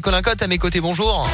Colin Cotte à mes côtés, bonjour.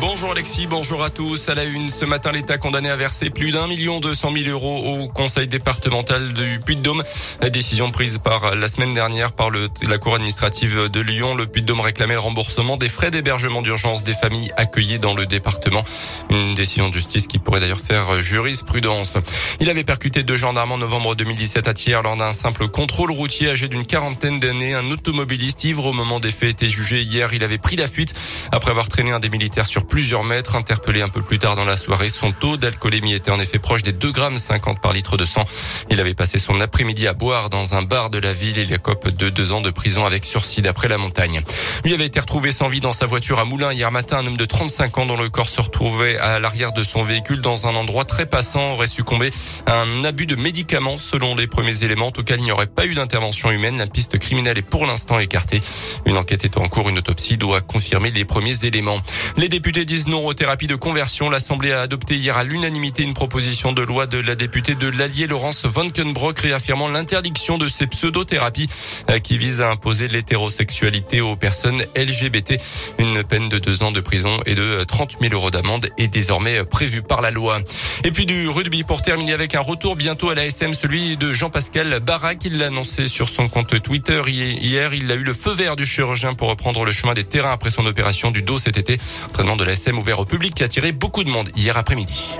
Bonjour Alexis, bonjour à tous. À la une, ce matin, l'État condamné à verser plus d'un million deux cent mille euros au Conseil départemental du Puy-de-Dôme. Décision prise par la semaine dernière par la Cour administrative de Lyon. Le Puy-de-Dôme réclamait le remboursement des frais d'hébergement d'urgence des familles accueillies dans le département. Une décision de justice qui pourrait d'ailleurs faire jurisprudence. Il avait percuté deux gendarmes en novembre 2017 à Thiers lors d'un simple contrôle routier âgé d'une quarantaine d'années. Un automobiliste ivre au moment des faits était jugé hier. Il avait pris la fuite après avoir traîné un des militaires sur plusieurs mètres. Interpellé un peu plus tard dans la soirée, son taux d'alcoolémie était en effet proche des 2 grammes 50 par litre de sang. Il avait passé son après-midi à boire dans un bar de la ville. Il cope de deux ans de prison avec sursis d'après la montagne. Lui avait été retrouvé sans vie dans sa voiture à Moulins hier matin. Un homme de 35 ans dont le corps se retrouvait à l'arrière de son véhicule dans un endroit très passant aurait succombé à un abus de médicaments selon les premiers éléments. En tout cas, il n'y aurait pas eu d'intervention humaine. La piste criminelle est pour l'instant écartée. Une enquête est en cours. Une autopsie doit confirmer les premiers éléments. Les députés disent non aux thérapies de conversion. L'Assemblée a adopté hier à l'unanimité une proposition de loi de la députée de l'Allier Laurence Von Kenbrock réaffirmant l'interdiction de ces pseudo-thérapies euh, qui visent à imposer l'hétérosexualité aux personnes LGBT. Une peine de deux ans de prison et de 30 000 euros d'amende est désormais prévue par la loi. Et puis du rugby pour terminer avec un retour bientôt à l'ASM, celui de Jean-Pascal Barak. Il l'a annoncé sur son compte Twitter hier. Il a eu le feu vert du chirurgien pour reprendre le chemin des terrains après son opération du dos cet été. Entraînement de l'ASM ouvert au public qui a attiré beaucoup de monde hier après-midi.